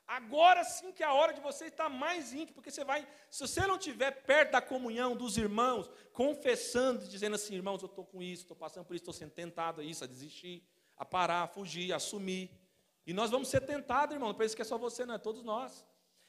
Agora sim que é a hora de você estar mais íntimo, porque você vai, se você não estiver perto da comunhão dos irmãos, confessando, dizendo assim, irmãos, eu estou com isso, estou passando por isso, estou sendo tentado a isso, a desistir, a parar, a fugir, a assumir. E nós vamos ser tentados, irmão, não pensa que é só você, não, é todos nós.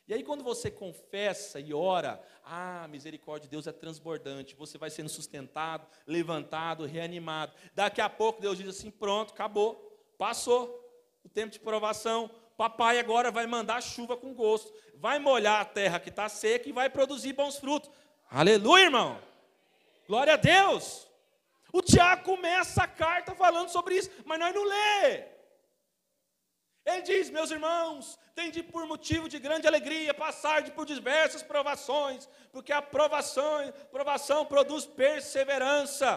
E aí, quando você confessa e ora, ah, misericórdia de Deus é transbordante, você vai sendo sustentado, levantado, reanimado. Daqui a pouco, Deus diz assim: pronto, acabou, passou o tempo de provação. Papai agora vai mandar chuva com gosto, vai molhar a terra que está seca e vai produzir bons frutos. Aleluia, irmão. Glória a Deus. O Tiago começa a carta falando sobre isso, mas nós não lê. Ele diz: Meus irmãos, tende por motivo de grande alegria passar por diversas provações, porque a provação, provação produz perseverança.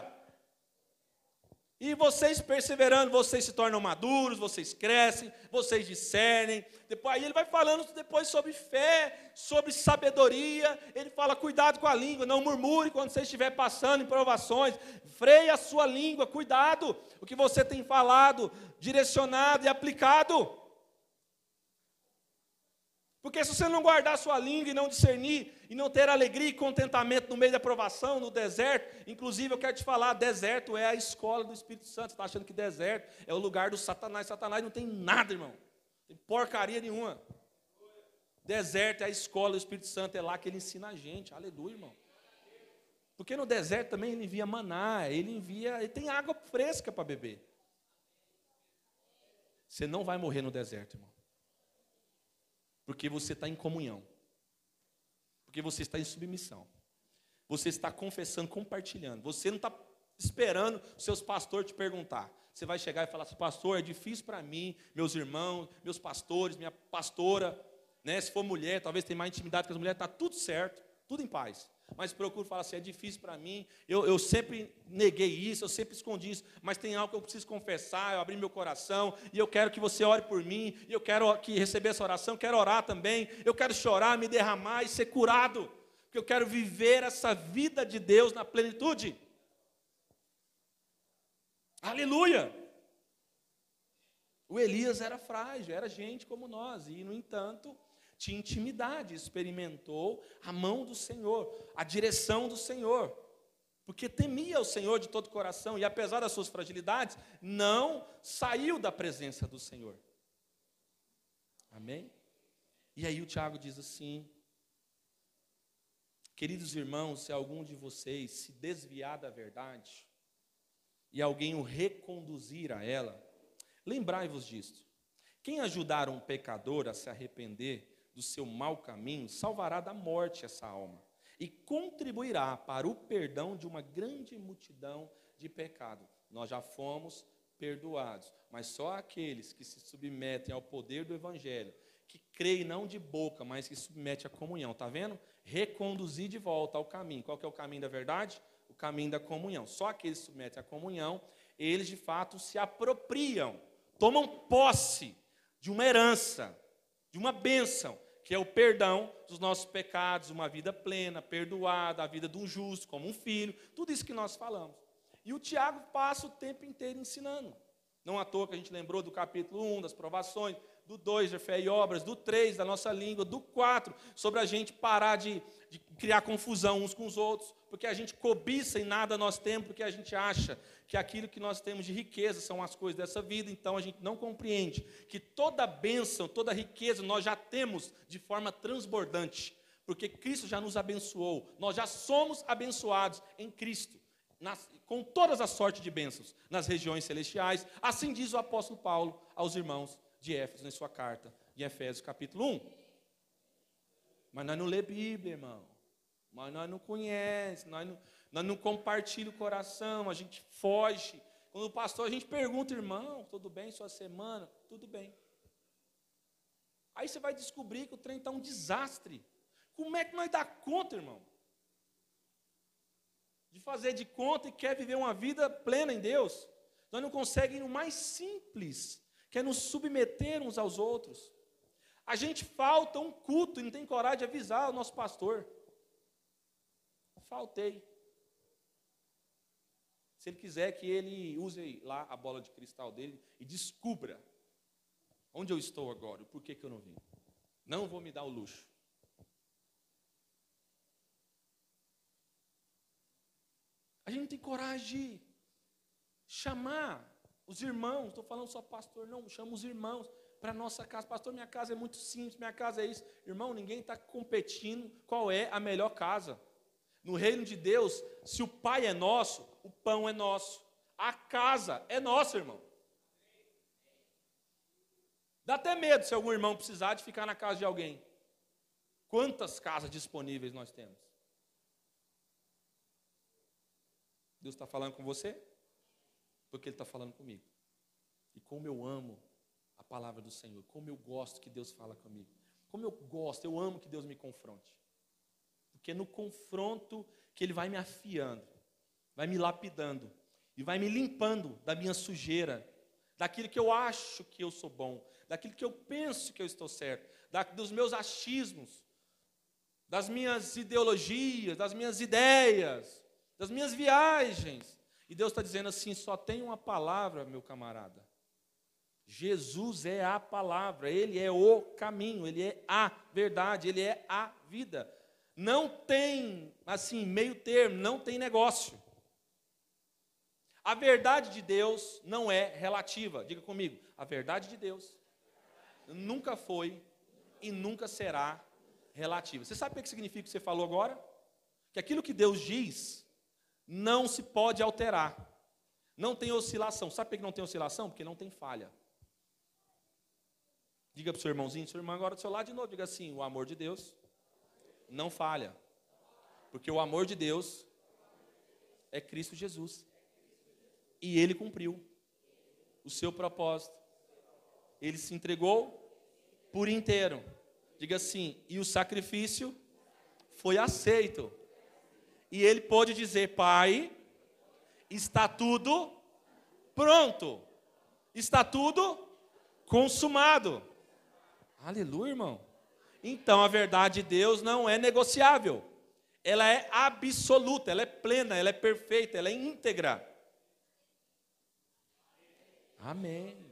E vocês perseverando, vocês se tornam maduros, vocês crescem, vocês discernem. Depois, aí ele vai falando depois sobre fé, sobre sabedoria. Ele fala: cuidado com a língua, não murmure quando você estiver passando em provações. Freie a sua língua, cuidado. O que você tem falado, direcionado e aplicado. Porque se você não guardar sua língua e não discernir, e não ter alegria e contentamento no meio da provação, no deserto, inclusive eu quero te falar, deserto é a escola do Espírito Santo. Você está achando que deserto é o lugar do Satanás. Satanás não tem nada, irmão. Tem porcaria nenhuma. Deserto é a escola do Espírito Santo, é lá que ele ensina a gente. Aleluia, irmão. Porque no deserto também ele envia maná, ele envia, ele tem água fresca para beber. Você não vai morrer no deserto, irmão. Porque você está em comunhão. Porque você está em submissão. Você está confessando, compartilhando. Você não está esperando seus pastores te perguntar. Você vai chegar e falar assim, pastor, é difícil para mim, meus irmãos, meus pastores, minha pastora, né? Se for mulher, talvez tenha mais intimidade com as mulheres, está tudo certo, tudo em paz mas procuro falar assim: é difícil para mim, eu, eu sempre neguei isso, eu sempre escondi isso, mas tem algo que eu preciso confessar, eu abri meu coração, e eu quero que você ore por mim, e eu quero que receber essa oração, quero orar também, eu quero chorar, me derramar e ser curado. porque eu quero viver essa vida de Deus na plenitude. Aleluia! O Elias era frágil, era gente como nós, e no entanto, tinha intimidade, experimentou a mão do Senhor, a direção do Senhor, porque temia o Senhor de todo o coração, e apesar das suas fragilidades, não saiu da presença do Senhor. Amém? E aí o Tiago diz assim: Queridos irmãos, se algum de vocês se desviar da verdade e alguém o reconduzir a ela, Lembrai-vos disto: quem ajudar um pecador a se arrepender do seu mau caminho, salvará da morte essa alma e contribuirá para o perdão de uma grande multidão de pecado. Nós já fomos perdoados, mas só aqueles que se submetem ao poder do evangelho, que creem não de boca, mas que submete à comunhão, tá vendo? Reconduzir de volta ao caminho. Qual que é o caminho da verdade? O caminho da comunhão. Só aqueles que se submetem à comunhão, eles de fato se apropriam tomam posse de uma herança, de uma bênção, que é o perdão dos nossos pecados, uma vida plena, perdoada, a vida de um justo, como um filho, tudo isso que nós falamos. E o Tiago passa o tempo inteiro ensinando. Não à toa que a gente lembrou do capítulo 1, das provações, do 2, de fé e obras, do 3, da nossa língua, do 4, sobre a gente parar de, de, criar confusão uns com os outros, porque a gente cobiça e nada nós temos, porque a gente acha que aquilo que nós temos de riqueza são as coisas dessa vida, então a gente não compreende que toda bênção, toda riqueza nós já temos de forma transbordante, porque Cristo já nos abençoou, nós já somos abençoados em Cristo. Nas, com todas as sortes de bênçãos nas regiões celestiais, assim diz o apóstolo Paulo aos irmãos de Éfeso, em sua carta, em Efésios capítulo 1. Mas nós não lê Bíblia, irmão. Mas nós não conhecemos, nós não, nós não compartilhamos o coração, a gente foge. Quando o pastor, a gente pergunta, irmão, tudo bem sua semana? Tudo bem. Aí você vai descobrir que o trem está um desastre. Como é que nós dá conta, irmão? De fazer de conta e quer viver uma vida plena em Deus. Nós não conseguimos ir no mais simples quer nos submeter uns aos outros. A gente falta um culto e não tem coragem de avisar o nosso pastor. Faltei. Se ele quiser que ele use lá a bola de cristal dele e descubra onde eu estou agora, por que, que eu não vim. Não vou me dar o luxo. A gente não tem coragem de chamar os irmãos, estou falando só pastor, não, chama os irmãos para nossa casa. Pastor, minha casa é muito simples, minha casa é isso. Irmão, ninguém está competindo qual é a melhor casa. No reino de Deus, se o pai é nosso, o pão é nosso. A casa é nossa, irmão. Dá até medo se algum irmão precisar de ficar na casa de alguém. Quantas casas disponíveis nós temos? Deus está falando com você? porque Ele está falando comigo. E como eu amo a palavra do Senhor, como eu gosto que Deus fala comigo, como eu gosto, eu amo que Deus me confronte. Porque é no confronto que Ele vai me afiando, vai me lapidando e vai me limpando da minha sujeira, daquilo que eu acho que eu sou bom, daquilo que eu penso que eu estou certo, da, dos meus achismos, das minhas ideologias, das minhas ideias, das minhas viagens, e Deus está dizendo assim: só tem uma palavra, meu camarada. Jesus é a palavra, Ele é o caminho, Ele é a verdade, Ele é a vida. Não tem, assim, meio termo, não tem negócio. A verdade de Deus não é relativa. Diga comigo, a verdade de Deus nunca foi e nunca será relativa. Você sabe o que significa o que você falou agora? Que aquilo que Deus diz não se pode alterar. Não tem oscilação. Sabe por que não tem oscilação? Porque não tem falha. Diga para o seu irmãozinho, seu irmão agora do seu lado de novo, diga assim: o amor de Deus não falha. Porque o amor de Deus é Cristo Jesus. E ele cumpriu o seu propósito. Ele se entregou por inteiro. Diga assim: e o sacrifício foi aceito e ele pôde dizer: Pai, está tudo pronto, está tudo consumado. Aleluia, irmão. Então a verdade de Deus não é negociável, ela é absoluta, ela é plena, ela é perfeita, ela é íntegra. Amém.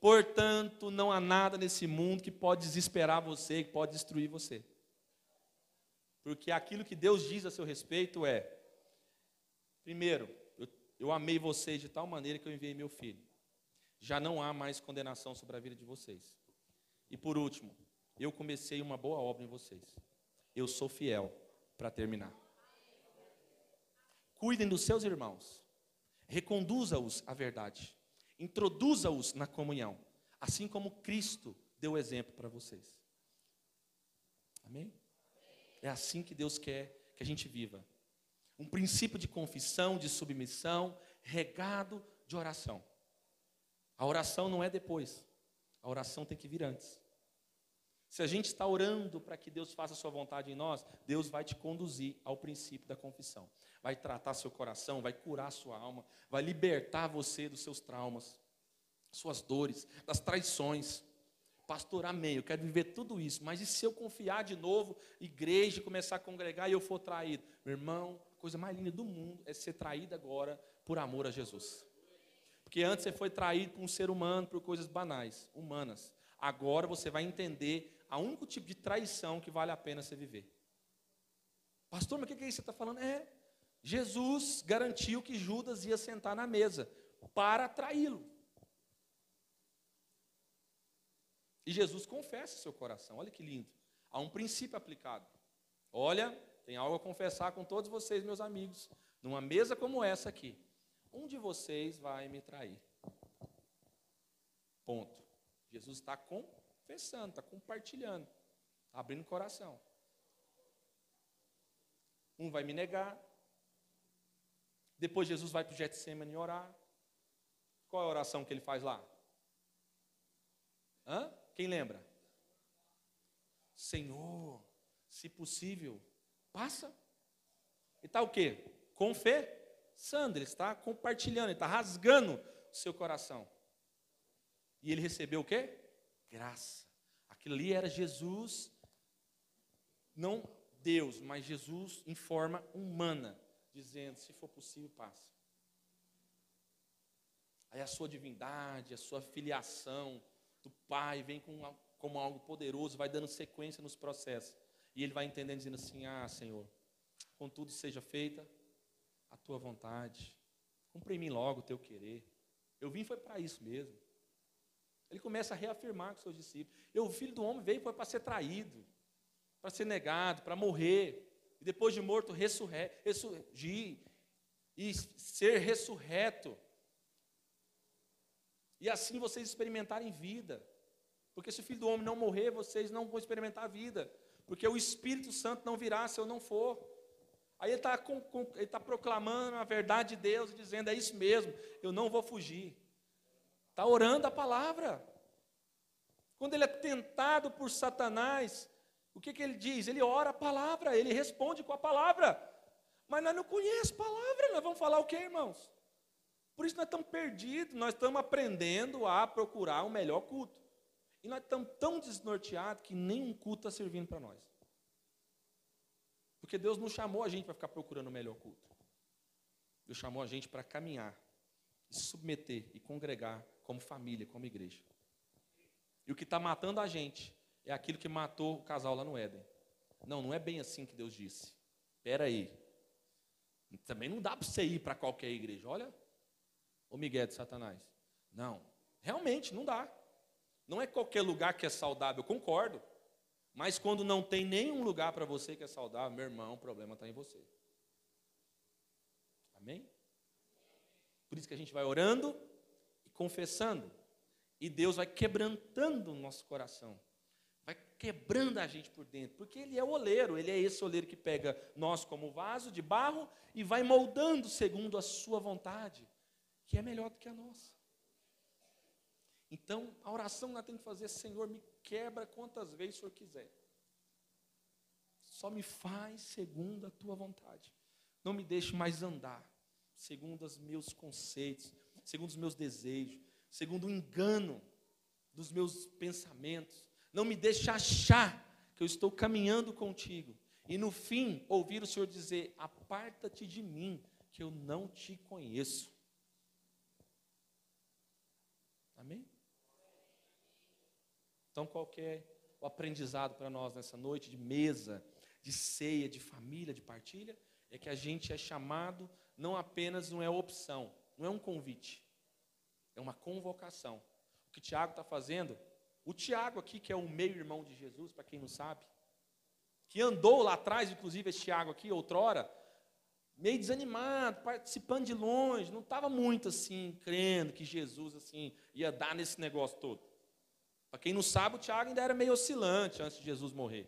Portanto, não há nada nesse mundo que pode desesperar você, que pode destruir você. Porque aquilo que Deus diz a seu respeito é: primeiro, eu, eu amei vocês de tal maneira que eu enviei meu filho. Já não há mais condenação sobre a vida de vocês. E por último, eu comecei uma boa obra em vocês. Eu sou fiel para terminar. Cuidem dos seus irmãos. Reconduza-os à verdade introduza-os na comunhão, assim como Cristo deu exemplo para vocês. Amém? É assim que Deus quer que a gente viva. Um princípio de confissão, de submissão, regado de oração. A oração não é depois, a oração tem que vir antes. Se a gente está orando para que Deus faça a sua vontade em nós, Deus vai te conduzir ao princípio da confissão. Vai tratar seu coração, vai curar sua alma, vai libertar você dos seus traumas, suas dores, das traições. Pastor, amém, eu quero viver tudo isso, mas e se eu confiar de novo, igreja, começar a congregar e eu for traído? Meu irmão, a coisa mais linda do mundo é ser traído agora por amor a Jesus. Porque antes você foi traído por um ser humano, por coisas banais, humanas. Agora você vai entender a único tipo de traição que vale a pena você viver. Pastor, mas o que é isso que você está falando? É, Jesus garantiu que Judas ia sentar na mesa para traí-lo. E Jesus confessa seu coração, olha que lindo. Há um princípio aplicado. Olha, tem algo a confessar com todos vocês, meus amigos, numa mesa como essa aqui. Um de vocês vai me trair. Ponto. Jesus está confessando, está compartilhando, está abrindo o coração. Um vai me negar. Depois Jesus vai para o Getsemane orar. Qual é a oração que ele faz lá? Hã? Quem lembra? Senhor, se possível, passa. E está o quê? Confessando, ele está compartilhando, está rasgando o seu coração. E ele recebeu o quê? graça. Aquilo ali era Jesus, não Deus, mas Jesus em forma humana, dizendo: se for possível, passe. Aí a sua divindade, a sua filiação do Pai vem com, como algo poderoso, vai dando sequência nos processos. E ele vai entendendo, dizendo assim: Ah, Senhor, contudo seja feita a tua vontade, cumpre em mim logo o teu querer. Eu vim foi para isso mesmo. Ele começa a reafirmar com seus discípulos. Eu, o filho do homem veio para ser traído, para ser negado, para morrer. E depois de morto, ressurgir e ser ressurreto. E assim vocês experimentarem vida. Porque se o filho do homem não morrer, vocês não vão experimentar a vida. Porque o Espírito Santo não virá se eu não for. Aí ele está tá proclamando a verdade de Deus, dizendo: é isso mesmo, eu não vou fugir. Está orando a palavra. Quando ele é tentado por Satanás, o que, que ele diz? Ele ora a palavra, ele responde com a palavra. Mas nós não conhecemos a palavra, nós vamos falar o que, irmãos? Por isso nós estamos perdidos, nós estamos aprendendo a procurar o melhor culto. E nós estamos tão desnorteados que nenhum culto está servindo para nós. Porque Deus não chamou a gente para ficar procurando o melhor culto. Deus chamou a gente para caminhar, e submeter e congregar como família, como igreja. E o que está matando a gente é aquilo que matou o casal lá no Éden. Não, não é bem assim que Deus disse. Espera aí. Também não dá para você ir para qualquer igreja. Olha o Miguel de Satanás. Não, realmente não dá. Não é qualquer lugar que é saudável, eu concordo. Mas quando não tem nenhum lugar para você que é saudável, meu irmão, o problema está em você. Amém? Por isso que a gente vai orando confessando. E Deus vai quebrantando o nosso coração. Vai quebrando a gente por dentro. Porque Ele é o oleiro. Ele é esse oleiro que pega nós como vaso de barro e vai moldando segundo a sua vontade. Que é melhor do que a nossa. Então, a oração nós temos que fazer, Senhor, me quebra quantas vezes o Senhor quiser. Só me faz segundo a tua vontade. Não me deixe mais andar segundo os meus conceitos, segundo os meus desejos, segundo o engano dos meus pensamentos. Não me deixe achar que eu estou caminhando contigo e no fim ouvir o Senhor dizer: Aparta-te de mim, que eu não te conheço. Amém? Então, qual é o aprendizado para nós nessa noite de mesa, de ceia, de família, de partilha? É que a gente é chamado, não apenas não é opção, não é um convite, é uma convocação. O que Tiago está fazendo, o Tiago aqui, que é o meio-irmão de Jesus, para quem não sabe, que andou lá atrás, inclusive esse Tiago aqui, outrora, meio desanimado, participando de longe, não estava muito assim, crendo que Jesus assim ia dar nesse negócio todo. Para quem não sabe, o Tiago ainda era meio oscilante antes de Jesus morrer.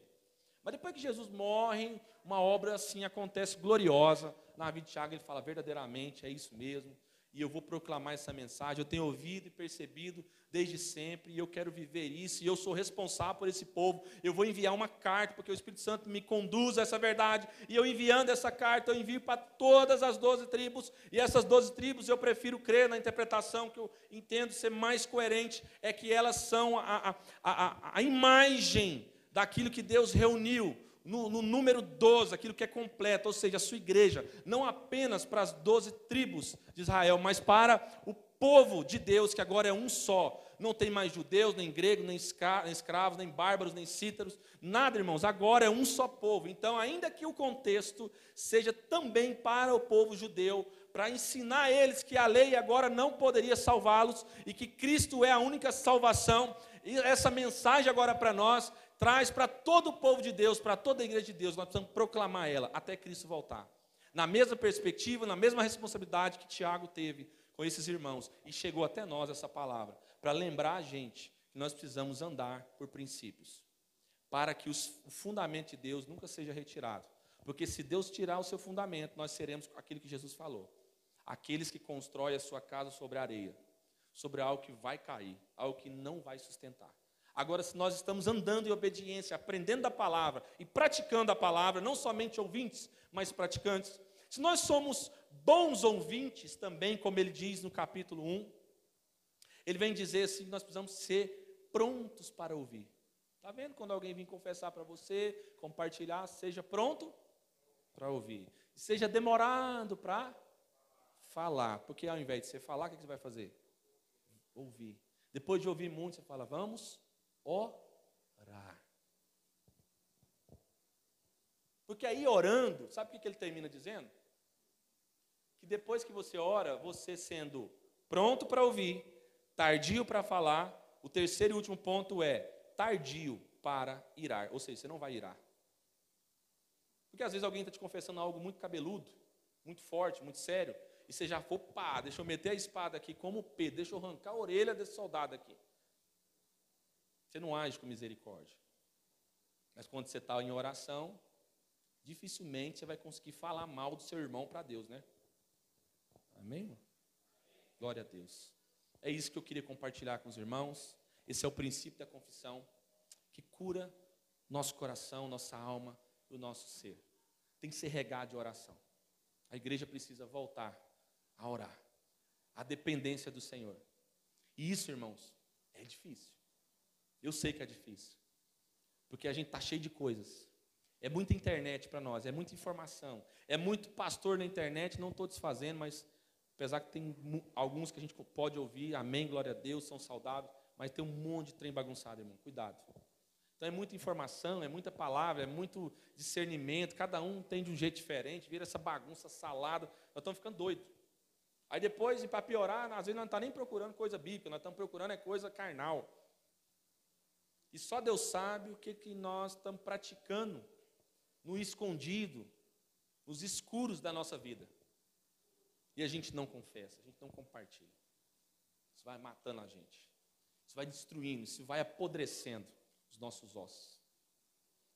Mas depois que Jesus morre, uma obra assim acontece gloriosa. Na vida de Tiago, ele fala verdadeiramente, é isso mesmo e eu vou proclamar essa mensagem. Eu tenho ouvido e percebido desde sempre, e eu quero viver isso, e eu sou responsável por esse povo. Eu vou enviar uma carta, porque o Espírito Santo me conduz a essa verdade, e eu enviando essa carta, eu envio para todas as doze tribos, e essas doze tribos eu prefiro crer na interpretação que eu entendo ser mais coerente, é que elas são a, a, a, a imagem daquilo que Deus reuniu no, no, número 12, aquilo que é completo, ou seja, a sua igreja, não apenas para as 12 tribos de Israel, mas para o povo de Deus, que agora é um só. Não tem mais judeus, nem gregos, nem escravos, nem bárbaros, nem cítaros, nada, irmãos, agora é um só povo. Então, ainda que o contexto seja também para o povo judeu, para ensinar eles que a lei agora não poderia salvá-los e que Cristo é a única salvação, e essa mensagem agora para nós traz para todo o povo de Deus, para toda a igreja de Deus, nós precisamos proclamar ela até Cristo voltar. Na mesma perspectiva, na mesma responsabilidade que Tiago teve com esses irmãos, e chegou até nós essa palavra, para lembrar a gente que nós precisamos andar por princípios, para que os, o fundamento de Deus nunca seja retirado. Porque se Deus tirar o seu fundamento, nós seremos aquilo que Jesus falou: aqueles que constroem a sua casa sobre areia, sobre algo que vai cair, algo que não vai sustentar. Agora, se nós estamos andando em obediência, aprendendo a palavra e praticando a palavra, não somente ouvintes, mas praticantes, se nós somos bons ouvintes também, como ele diz no capítulo 1, ele vem dizer assim: nós precisamos ser prontos para ouvir. Está vendo? Quando alguém vir confessar para você, compartilhar, seja pronto para ouvir. Seja demorado para falar. Porque ao invés de você falar, o que você vai fazer? Ouvir. Depois de ouvir muito, você fala, vamos orar. Porque aí orando, sabe o que ele termina dizendo? Que depois que você ora, você sendo pronto para ouvir, tardio para falar, o terceiro e último ponto é tardio para irar. Ou seja, você não vai irar. Porque às vezes alguém está te confessando algo muito cabeludo, muito forte, muito sério, e você já for, pá, deixa eu meter a espada aqui como Pedro, deixa eu arrancar a orelha desse soldado aqui. Você não age com misericórdia. Mas quando você está em oração, dificilmente você vai conseguir falar mal do seu irmão para Deus, né? Amém? Glória a Deus. É isso que eu queria compartilhar com os irmãos. Esse é o princípio da confissão que cura nosso coração, nossa alma e o nosso ser. Tem que ser regado de oração. A igreja precisa voltar a orar, a dependência do Senhor. E isso, irmãos, é difícil. Eu sei que é difícil. Porque a gente está cheio de coisas. É muita internet para nós, é muita informação. É muito pastor na internet, não estou desfazendo, mas apesar que tem alguns que a gente pode ouvir, amém, glória a Deus, são saudáveis, mas tem um monte de trem bagunçado, irmão, cuidado. Então é muita informação, é muita palavra, é muito discernimento, cada um tem de um jeito diferente, vira essa bagunça salada, nós estamos ficando doidos. Aí depois, para piorar, às vezes nós não estamos tá nem procurando coisa bíblica, nós estamos procurando é coisa carnal. E só Deus sabe o que, que nós estamos praticando no escondido, nos escuros da nossa vida. E a gente não confessa, a gente não compartilha. Isso vai matando a gente. Isso vai destruindo, isso vai apodrecendo os nossos ossos.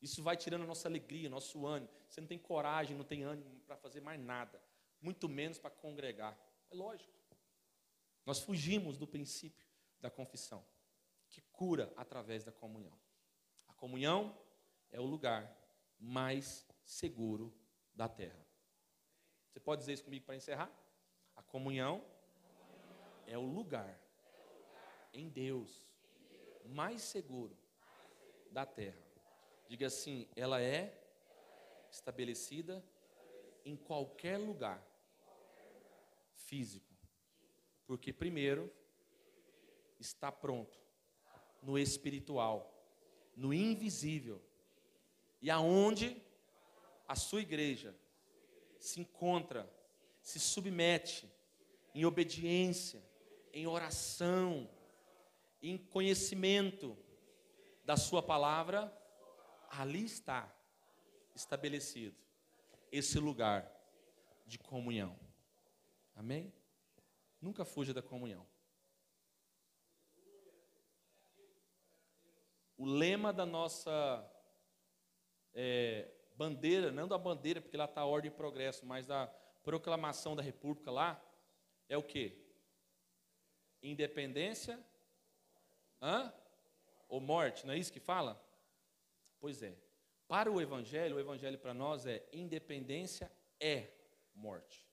Isso vai tirando a nossa alegria, nosso ânimo. Você não tem coragem, não tem ânimo para fazer mais nada, muito menos para congregar. É lógico. Nós fugimos do princípio da confissão que cura através da comunhão. A comunhão é o lugar mais seguro da terra. Você pode dizer isso comigo para encerrar? A comunhão é o lugar em Deus mais seguro da terra. Diga assim, ela é estabelecida em qualquer lugar físico. Porque, primeiro, está pronto no espiritual, no invisível, e aonde a sua igreja se encontra, se submete em obediência, em oração, em conhecimento da Sua palavra, ali está estabelecido esse lugar de comunhão. Amém? Nunca fuja da comunhão. O lema da nossa é, bandeira, não da bandeira, porque lá está ordem e progresso, mas da proclamação da República lá, é o que? Independência hã? ou morte, não é isso que fala? Pois é. Para o Evangelho, o Evangelho para nós é independência é morte.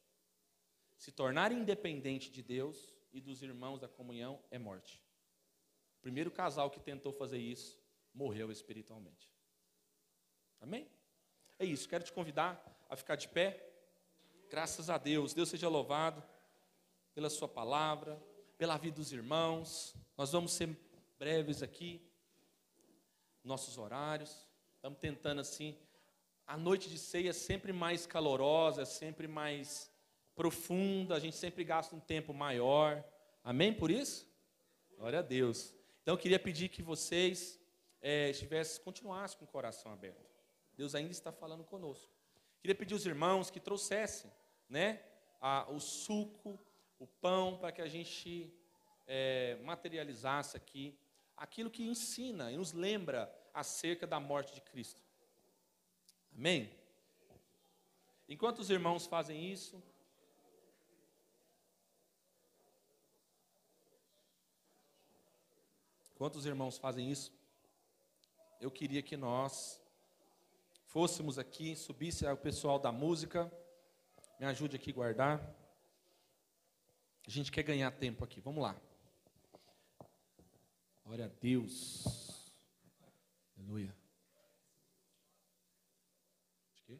Se tornar independente de Deus e dos irmãos da comunhão é morte. O primeiro casal que tentou fazer isso morreu espiritualmente. Amém? É isso, quero te convidar a ficar de pé. Graças a Deus, Deus seja louvado pela Sua palavra, pela vida dos irmãos. Nós vamos ser breves aqui, nossos horários. Estamos tentando assim. A noite de ceia é sempre mais calorosa, é sempre mais profunda, a gente sempre gasta um tempo maior. Amém por isso? Glória a Deus. Então eu queria pedir que vocês é, estivessem, continuassem com o coração aberto. Deus ainda está falando conosco. Queria pedir aos irmãos que trouxessem, né, a, o suco, o pão, para que a gente é, materializasse aqui aquilo que ensina e nos lembra acerca da morte de Cristo. Amém? Enquanto os irmãos fazem isso, Enquanto os irmãos fazem isso, eu queria que nós fôssemos aqui, subisse o pessoal da música, me ajude aqui a guardar. A gente quer ganhar tempo aqui, vamos lá. Glória a Deus. Aleluia. De quê?